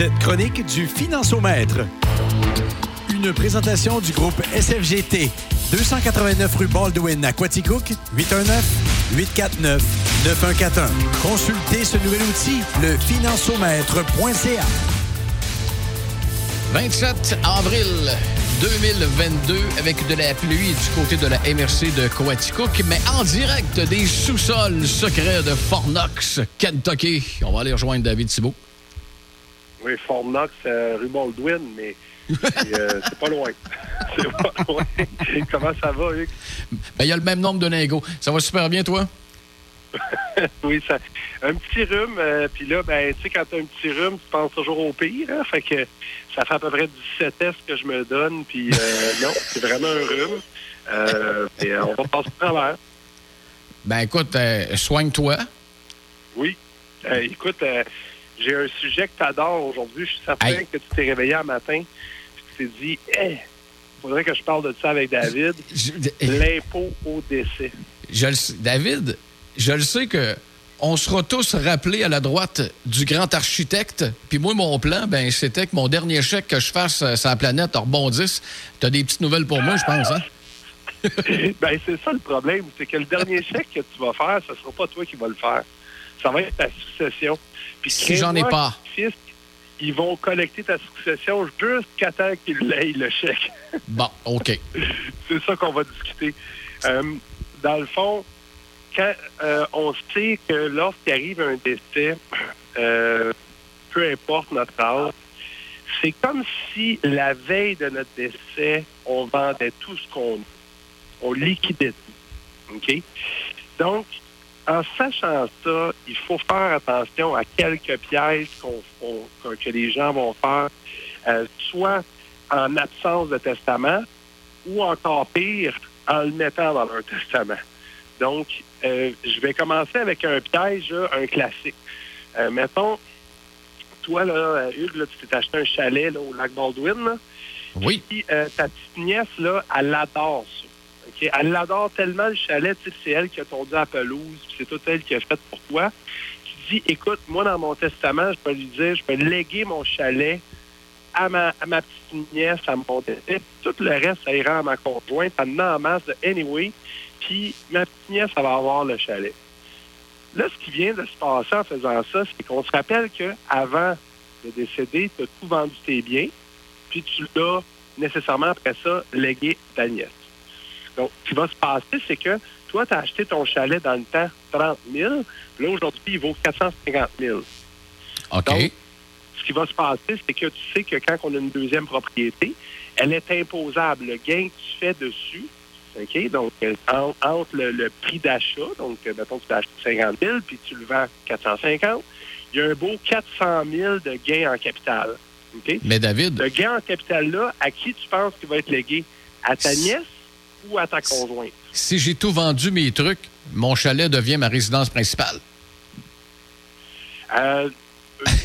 cette chronique du Financiomètre. Une présentation du groupe SFGT. 289 rue Baldwin à Quaticook, 819-849-9141. Consultez ce nouvel outil, le financiomètre.ca. 27 avril 2022 avec de la pluie du côté de la MRC de Coaticook, mais en direct des sous-sols secrets de Fort Knox, Kentucky. On va aller rejoindre David Thibault. Oui, Fort Knox, euh, rue Baldwin, mais euh, c'est pas loin. c'est pas loin. Comment ça va, Hugues? Ben, il y a le même nombre de lingots. Ça va super bien, toi? oui, ça, un petit rhume. euh, Puis là, ben, tu sais, quand tu as un petit rhume, tu penses toujours au pire. Hein? Fait que ça fait à peu près 17 tests que je me donne. Puis euh, non, c'est vraiment un rhume. Et, on va passer à travers. Ben écoute, soigne-toi. Oui. Écoute, euh, j'ai un sujet que tu adores aujourd'hui. Je suis certain que tu t'es réveillé un matin. Puis tu t'es dit, il faudrait que je parle de ça avec David. L'impôt au décès. Je le sais- David, je le sais que on sera tous rappelés à la droite du grand architecte. Puis moi, mon plan, ben, c'était que mon dernier chèque que je fasse euh, sur la planète rebondisse. T'as des petites nouvelles pour moi, je pense, hein? ben, c'est ça le problème. C'est que le dernier chèque que tu vas faire, ce sera pas toi qui vas le faire. Ça va être ta succession. Puis Si j'en ai pas. fils, Ils vont collecter ta succession jusqu'à temps qu'ils l'aient le chèque. Bon, OK. c'est ça qu'on va discuter. Euh, dans le fond, quand euh, on sait que lorsqu'il arrive un décès, euh, peu importe notre âge, c'est comme si la veille de notre décès, on vendait tout ce qu'on a. On liquidait tout. OK? Donc, en sachant ça, il faut faire attention à quelques pièges qu'on, qu'on- que les gens vont faire, euh, soit en absence de testament ou encore pire, en le mettant dans leur testament. Donc, euh, je vais commencer avec un piège, un classique. Euh, mettons, toi, là, Hugues, là, tu t'es acheté un chalet là, au lac Baldwin. Là, Oui. puis, ta petite nièce, là, elle adore ça. Elle l'adore tellement, le chalet, c'est elle qui a tondu la pelouse, c'est tout elle qui a fait pour toi. Tu dis, écoute, moi, dans mon testament, je peux lui dire, je peux léguer mon chalet à ma, petite nièce, à mon décès. Tout le reste, ça ira à ma conjointe. En en masse de anyway. Puis ma petite nièce, elle va avoir le chalet. Là, ce qui vient de se passer en faisant ça, c'est qu'on se rappelle qu'avant de décéder, tu as tout vendu tes biens, puis tu l'as nécessairement après ça légué ta nièce. Donc, ce qui va se passer, c'est que toi, tu as acheté ton chalet dans le temps 30 000, puis là, aujourd'hui, il vaut 450 000. OK. Donc, ce qui va se passer, c'est que tu sais que quand on a une deuxième propriété, elle est imposable. Le gain que tu fais dessus, OK? Donc, euh, en- entre le, le prix d'achat, donc, euh, mettons que tu acheté 50 000 puis tu le vends 450, il y a un beau 400 000 de gain en capital. OK? Mais David, Le gain en capital-là, à qui tu penses qu'il va être légué? À ta nièce ou à ta conjointe? si j'ai tout vendu mes trucs, mon chalet devient ma résidence principale. Euh,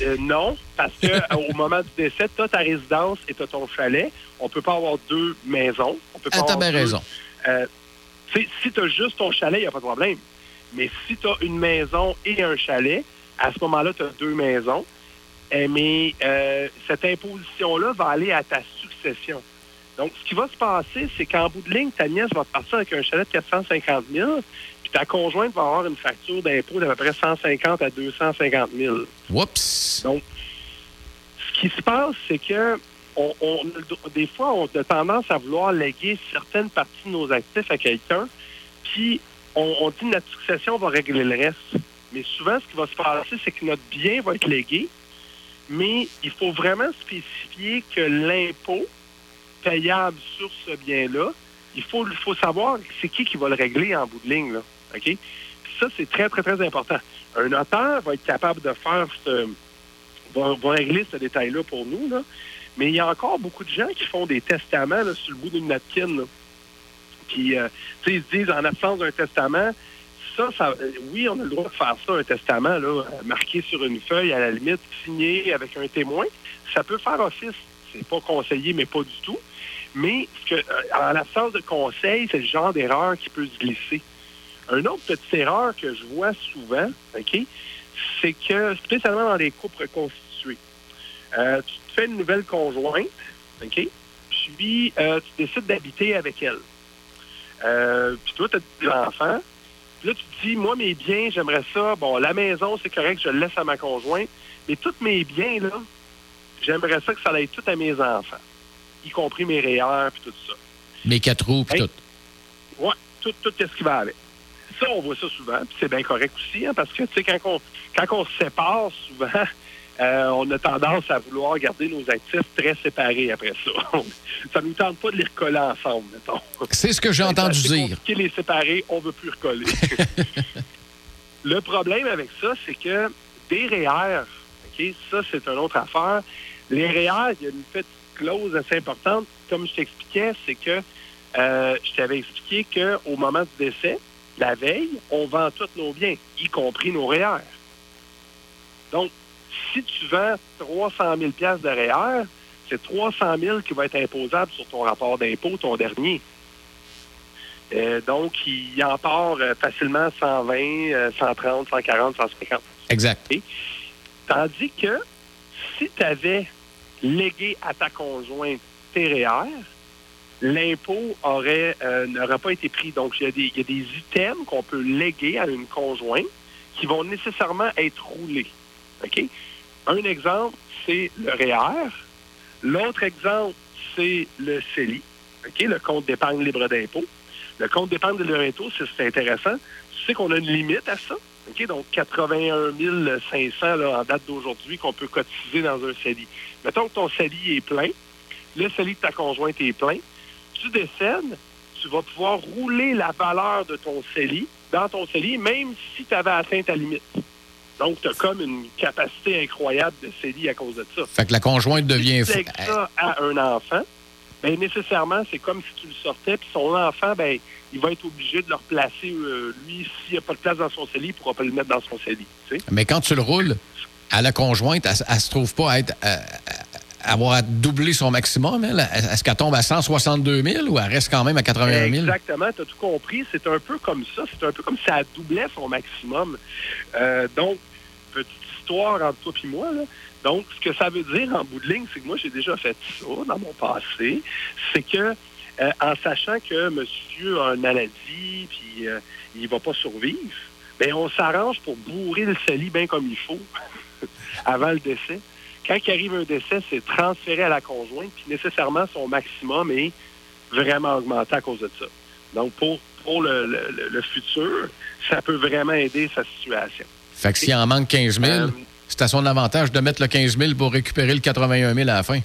euh, non, parce que euh, au moment du décès, tu as ta résidence et tu as ton chalet. On peut pas avoir deux maisons. On peut pas Ah, t'as bien deux- raison. Euh, si tu as juste ton chalet, il n'y a pas de problème. Mais si tu as une maison et un chalet, à ce moment-là, tu as deux maisons. Eh, mais euh, cette imposition-là va aller à ta succession. Donc, ce qui va se passer, c'est qu'en bout de ligne, ta nièce va partir avec un chalet de 450 000, puis ta conjointe va avoir une facture d'impôt d'à peu près 150 à 250 000. Oups. Donc, ce qui se passe, c'est que on, on- des fois, on a tendance à vouloir léguer certaines parties de nos actifs à quelqu'un, puis on, on dit notre succession va régler le reste. Mais souvent, ce qui va se passer, c'est que notre bien va être légué, mais il faut vraiment spécifier que l'impôt payable sur ce bien-là, il faut, faut savoir c'est qui qui va le régler en bout de ligne. Là, ça, c'est très, très, très important. Un notaire va être capable de faire ce, va, régler ce détail-là pour nous. Là. Mais il y a encore beaucoup de gens qui font des testaments sur le bout d'une napkin. Là. Puis, euh, ils se disent, en absence d'un testament, ça, ça, euh, oui, on a le droit de faire ça, un testament, là, euh, marqué sur une feuille, à la limite, signé avec un témoin. Ça peut faire office. C'est pas conseillé, mais pas du tout. Mais que, euh, en l'absence de conseil, c'est le genre d'erreur qui peut se glisser. Une autre petite erreur que je vois souvent, c'est que, spécialement dans les couples reconstitués, Euh, tu te fais une nouvelle conjointe? Puis, euh, tu décides d'habiter avec elle. Puis toi, tu as des enfants. Puis là, tu te dis, moi, mes biens, j'aimerais ça. Bon, la maison, c'est correct, je le laisse à ma conjointe. Mais tous mes biens, là, j'aimerais ça que ça aille tout à mes enfants, y compris mes REER puis tout ça. Mes quatre roues puis tout. Oui, tout, tout ce qui va avec. Ça, on voit ça souvent, puis c'est bien correct aussi, hein, parce que, tu sais, quand on, quand on se sépare, souvent, euh, on a tendance à vouloir garder nos actifs très séparés après ça. ça ne nous tente pas de les recoller ensemble, mettons. C'est ce que j'ai entendu dire. de les séparer, on veut plus recoller. Le problème avec ça, c'est que des REER, OK, ça, c'est une autre affaire. Les REER, il y a une petite clause assez importante. Comme je t'expliquais, c'est que euh, je t'avais expliqué qu'au moment du décès, la veille, on vend tous nos biens, y compris nos REER. Donc, si tu vends 300 000 piastres de REER, c'est 300 000 qui va être imposable sur ton rapport d'impôt, ton dernier. Euh, donc, il en part euh, facilement 120, euh, 130, 140, 150. Exact. Tandis que si tu avais légué à ta conjointe REER, l'impôt euh, n'aurait pas été pris. Donc, il y a des, items qu'on peut léguer à une conjointe qui vont nécessairement être roulés. Un exemple, c'est le REER. L'autre exemple, c'est le CELI, le compte d'épargne libre d'impôt. Le compte d'épargne libre d'impôt, c'est intéressant. Tu sais qu'on a une limite à ça? Donc, 81 500 là, en date d'aujourd'hui qu'on peut cotiser dans un CELI. Mettons que ton CELI est plein, le CELI de ta conjointe est plein, tu décèdes, tu vas pouvoir rouler la valeur de ton CELI dans ton CELI, même si tu avais atteint ta limite. Donc, tu as comme une capacité incroyable de CELI à cause de ça. Fait que la conjointe devient... Si tu ça à un enfant, ben nécessairement, c'est comme si tu le sortais, puis son enfant, ben il va être obligé de le replacer. euh, lui, s'il n'y a pas de place dans son CELI, il ne pourra pas le mettre dans son CELI. tu sais. Mais quand tu le roules, à la conjointe, elle, elle se trouve pas à être... à- à avoir à doubler son maximum. Est-ce qu'elle tombe à 162 000 ou elle reste quand même à 81 000? Exactement, tu as tout compris. C'est un peu comme ça. C'est un peu comme si elle doublait son maximum. Euh, donc, petite histoire entre toi et moi. Là. Donc, ce que ça veut dire en bout de ligne, c'est que moi, j'ai déjà fait ça dans mon passé. C'est que, euh, en sachant que monsieur a une maladie, puis euh, il va pas survivre, ben on s'arrange pour bourrer le CELI bien comme il faut avant le décès. Quand il arrive un décès, c'est transféré à la conjointe, puis nécessairement, son maximum est vraiment augmenté à cause de ça. Donc, pour, pour le, le- le- le futur, ça peut vraiment aider sa situation. Fait que s'il en manque 15 000, Euh, c'est à son avantage de mettre le 15 000 pour récupérer le 81 000 à la fin.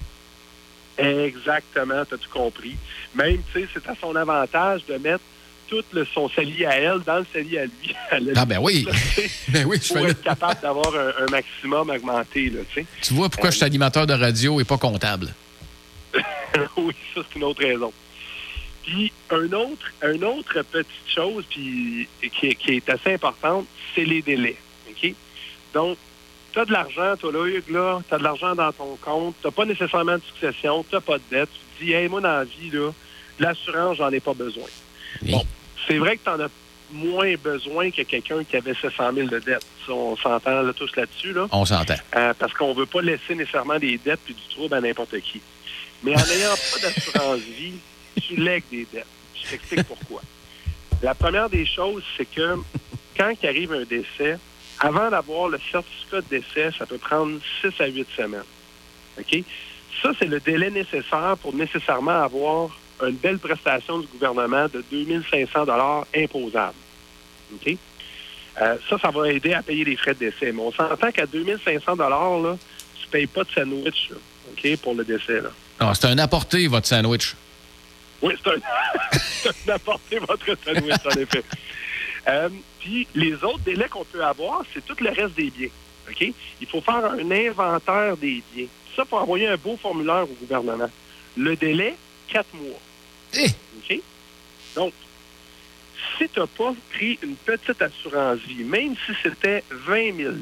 Exactement, tu as tout compris? Même, tu sais, c'est à son avantage de mettre tout le, son CELI à elle dans le CELI à lui. Elle Ah ben oui. Ben oui, je pour être capable d'avoir un, un maximum augmenté, là, tu sais. Tu vois pourquoi je suis animateur de radio et pas comptable. oui, ça, c'est une autre raison. Puis, un autre, un autre petite chose puis, qui, qui est assez importante, c'est les délais. OK? Donc, tu as de l'argent, toi là, Hugues, là, tu as de l'argent dans ton compte, tu n'as pas nécessairement de succession, tu n'as pas de dette. Tu te dis, hey, moi, dans la vie, là, l'assurance, j'en ai pas besoin. Bon, c'est vrai que tu en as moins besoin que quelqu'un qui avait 700 000 de dette. Ça, on s'entend là, tous là-dessus, là. On s'entend. Euh, parce qu'on veut pas laisser nécessairement des dettes puis du trouble à n'importe qui. Mais en n'ayant pas d'assurance vie, tu lègues des dettes. Je t'explique pourquoi. La première des choses, c'est que quand il arrive un décès, avant d'avoir le certificat de décès, ça peut prendre 6 à 8 semaines. OK? Ça, c'est le délai nécessaire pour nécessairement avoir une belle prestation du gouvernement de 2500 imposables. OK? Euh, ça, ça va aider à payer les frais de décès. Mais on s'entend qu'à 2500 là, tu ne payes pas de sandwich OK, pour le décès. Là. Ah, c'est un apporté, votre sandwich. Oui, c'est un, un apporter votre sandwich, en effet. Euh, Puis les autres délais qu'on peut avoir, c'est tout le reste des biens. OK? Il faut faire un inventaire des biens. Ça, pour envoyer un beau formulaire au gouvernement. Le délai, quatre mois. Eh! OK? Donc, si tu n'as pas pris une petite assurance vie, même si c'était 20 000,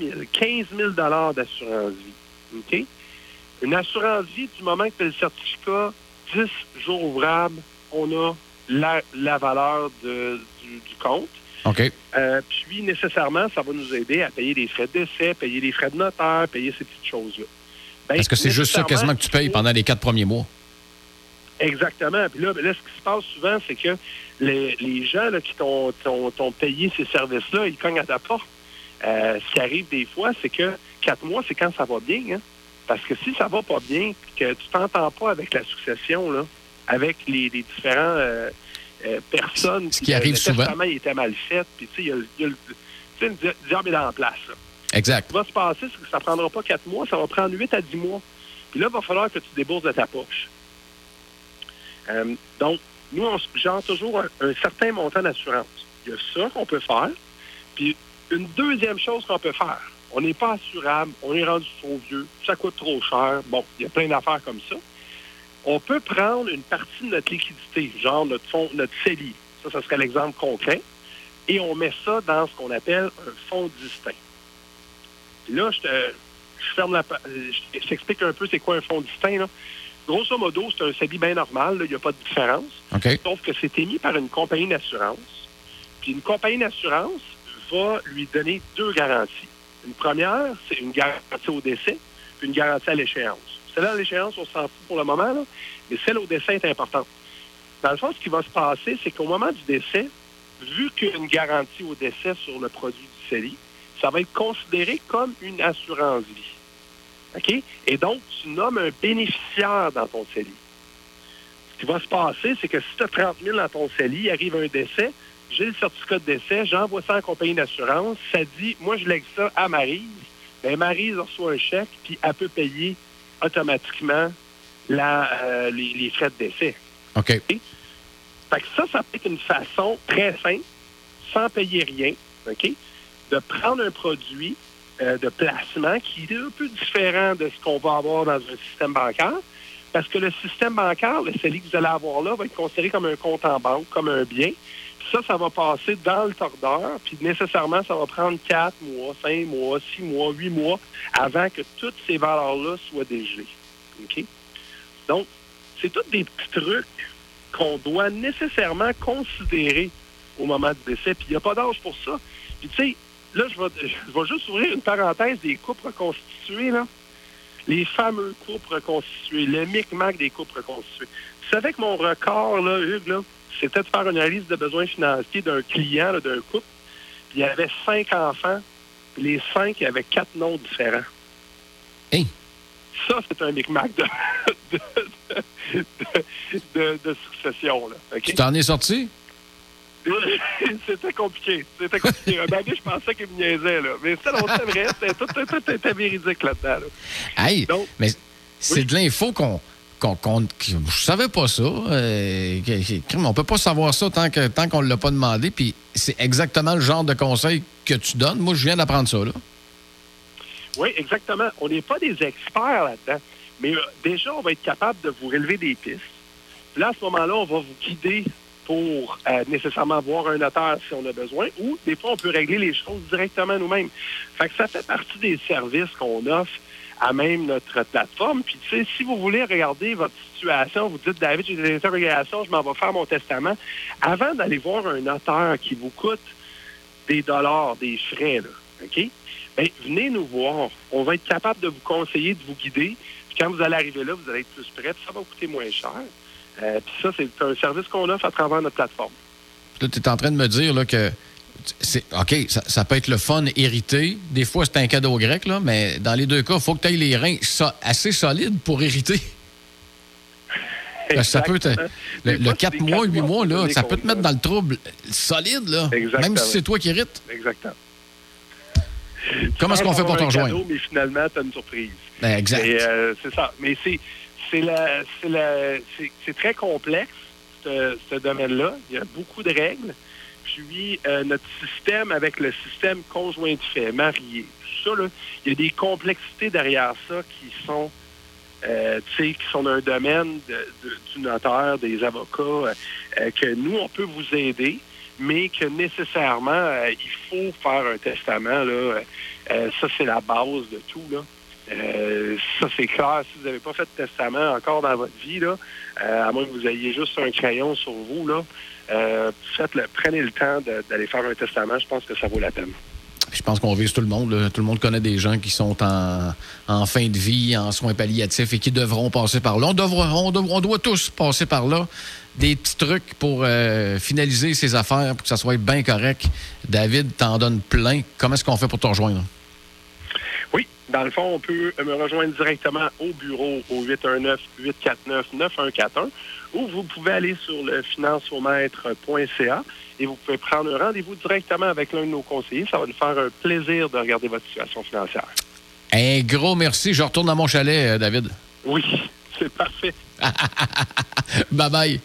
10 000, 15 000 d'assurance vie, OK? Une assurance vie, du moment que tu as le certificat, 10 jours ouvrables, on a la, la valeur de- du, du compte. OK. Euh, puis, nécessairement, ça va nous aider à payer les frais de décès, payer les frais de notaire, payer ces petites choses-là. Ben, Parce que c'est juste ça quasiment que tu payes pendant les quatre premiers mois. Exactement. Puis là, ben là, ce qui se passe souvent, c'est que les, les gens là, qui t'ont t'ont payé ces services-là, ils cognent à ta porte. Euh, ce qui arrive des fois, c'est que quatre mois, c'est quand ça va bien. Hein? Parce que si ça va pas bien, que tu t'entends pas avec la succession, là, avec les, les différents euh, euh, personnes, ce qui arrive le souvent. testament il était mal fait, puis tu sais, il y a, le diable est en place. Là. Exact. Ce qui va se passer, c'est que ça prendra pas quatre mois, ça va prendre huit à dix mois. Puis là, il va falloir que tu débourses de ta poche. Euh, donc, nous, on suggère toujours un, un certain montant d'assurance. Il y a ça qu'on peut faire. Puis, une deuxième chose qu'on peut faire, on n'est pas assurable, on est rendu trop vieux, ça coûte trop cher. Bon, il y a plein d'affaires comme ça. On peut prendre une partie de notre liquidité, genre notre fonds, notre CELI. Ça, ça serait l'exemple concret. Et on met ça dans ce qu'on appelle un fonds distinct. Là, je, te, je ferme la, je t'explique un peu c'est quoi un fonds distinct. Là. Grosso modo, c'est un CELI bien normal, il n'y a pas de différence. Sauf que c'est émis par une compagnie d'assurance. Puis une compagnie d'assurance va lui donner deux garanties. Une première, c'est une garantie au décès, puis une garantie à l'échéance. Celle-là l'échéance, on s'en fout pour le moment, là, mais celle au décès est importante. Dans le fond, ce qui va se passer, c'est qu'au moment du décès, vu qu'il y a une garantie au décès sur le produit du CELI, ça va être considéré comme une assurance vie. OK? Et donc, tu nommes un bénéficiaire dans ton CELI. Ce qui va se passer, c'est que si tu as 30 000 dans ton CELI, arrive un décès, j'ai le certificat de décès, j'envoie ça en compagnie d'assurance, ça dit, moi, je lègue ça à Marise. Bien, Marise reçoit un chèque, puis elle peut payer automatiquement la, euh, les, les frais de décès. OK. Fait que ça, ça peut être une façon très simple, sans payer rien, OK, de prendre un produit euh, de placement qui est un peu différent de ce qu'on va avoir dans un système bancaire, parce que le système bancaire, le CELI que vous allez avoir là, va être considéré comme un compte en banque, comme un bien. Ça, ça va passer dans le tordeur, puis nécessairement, ça va prendre quatre mois, cinq mois, six mois, huit mois avant que toutes ces valeurs-là soient dégelées. OK? Donc, c'est tous des petits trucs qu'on doit nécessairement considérer au moment du décès. Puis il n'y a pas d'âge pour ça. Puis tu sais, là, je vais, je vais juste ouvrir une parenthèse des couples reconstitués, là. Les fameux couples reconstitués, le micmac des couples reconstitués. Tu savais que mon record, là, Hugues, là, c'était de faire une analyse de besoins financiers d'un client, d'un couple. Puis il y avait cinq enfants. Puis les cinq, il y avait quatre noms différents. Hey. Ça, c'est un micmac de, de, de, de- de succession. Là. Tu t'en es sorti? C'était compliqué. C'était compliqué. Je pensais qu'il me niaisait, là. Mais longtemps vrai. C'était tout, tout, tout était véridique là-dedans. là. Hey, Donc, mais c'est Oui. de l'info qu'on. Qu'on, qu'on- je savais pas ça. Euh, on peut pas savoir ça tant que tant qu'on l'a pas demandé. Puis c'est exactement le genre de conseil que tu donnes. Moi, je viens d'apprendre ça. Là. Oui, exactement. On n'est pas des experts là-dedans. Mais euh, déjà, on va être capable de vous relever des pistes. Là, à ce moment-là, on va vous guider pour euh, nécessairement voir un notaire si on a besoin, ou des fois, on peut régler les choses directement nous-mêmes. Fait que ça fait partie des services qu'on offre à même notre plateforme. Puis, tu sais, si vous voulez regarder votre situation, vous dites, David, j'ai des interrogations, je m'en vais faire mon testament. Avant d'aller voir un notaire qui vous coûte des dollars, des frais, là, OK? Bien, venez nous voir. On va être capable de vous conseiller, de vous guider. Puis quand vous allez arriver là, vous allez être plus prêt. Puis ça va coûter moins cher. Euh, puis ça, c'est un service qu'on offre à travers notre plateforme. Là, tu es en train de me dire là, que. OK, ça, ça peut être le fun hérité. Des fois, c'est un cadeau grec, là, mais dans les deux cas, il faut que tu aies les reins so- assez solides pour hériter. Ça peut te- le, le fois, 4 c'est des mois, quatre 8 mois, là, ça peut te mettre dans le trouble solide, là. Exactement. Même si c'est toi qui hérites. Exactement. Comment est-ce qu'on fait pour te avoir un rejoindre? cadeau, mais finalement, tu as une surprise. Ben, exact. Euh, c'est ça. Mais c'est c'est la c'est la c'est c'est très complexe ce, ce domaine-là. Il y a beaucoup de règles. Euh, notre système avec le système conjoint de fait, marié, il y a des complexités derrière ça qui sont euh, qui sont dans un domaine de- du notaire, des avocats, euh, que nous, on peut vous aider, mais que nécessairement, il faut faire un testament. Là, ça, c'est la base de tout. Là. Ça, c'est clair. Si vous n'avez pas fait de testament encore dans votre vie, là, à moins que vous ayez juste un crayon sur vous, là, euh, prenez le temps d'aller faire un testament. Je pense que ça vaut la peine. je pense qu'on vise tout le monde. Tout le monde connaît des gens qui sont en, fin de vie, en soins palliatifs et qui devront passer par là. On, doit tous passer par là. Des petits trucs pour euh, finaliser ses affaires, pour que ça soit bien correct. David t'en donne plein. Comment est-ce qu'on fait pour te rejoindre? Dans le fond, on peut me rejoindre directement au bureau au 819-849-9141 ou vous pouvez aller sur le financiomètre.ca et vous pouvez prendre un rendez-vous directement avec l'un de nos conseillers. Ça va nous faire un plaisir de regarder votre situation financière. Un gros merci. Je retourne à mon chalet, euh, David. Oui, c'est parfait. Bye bye.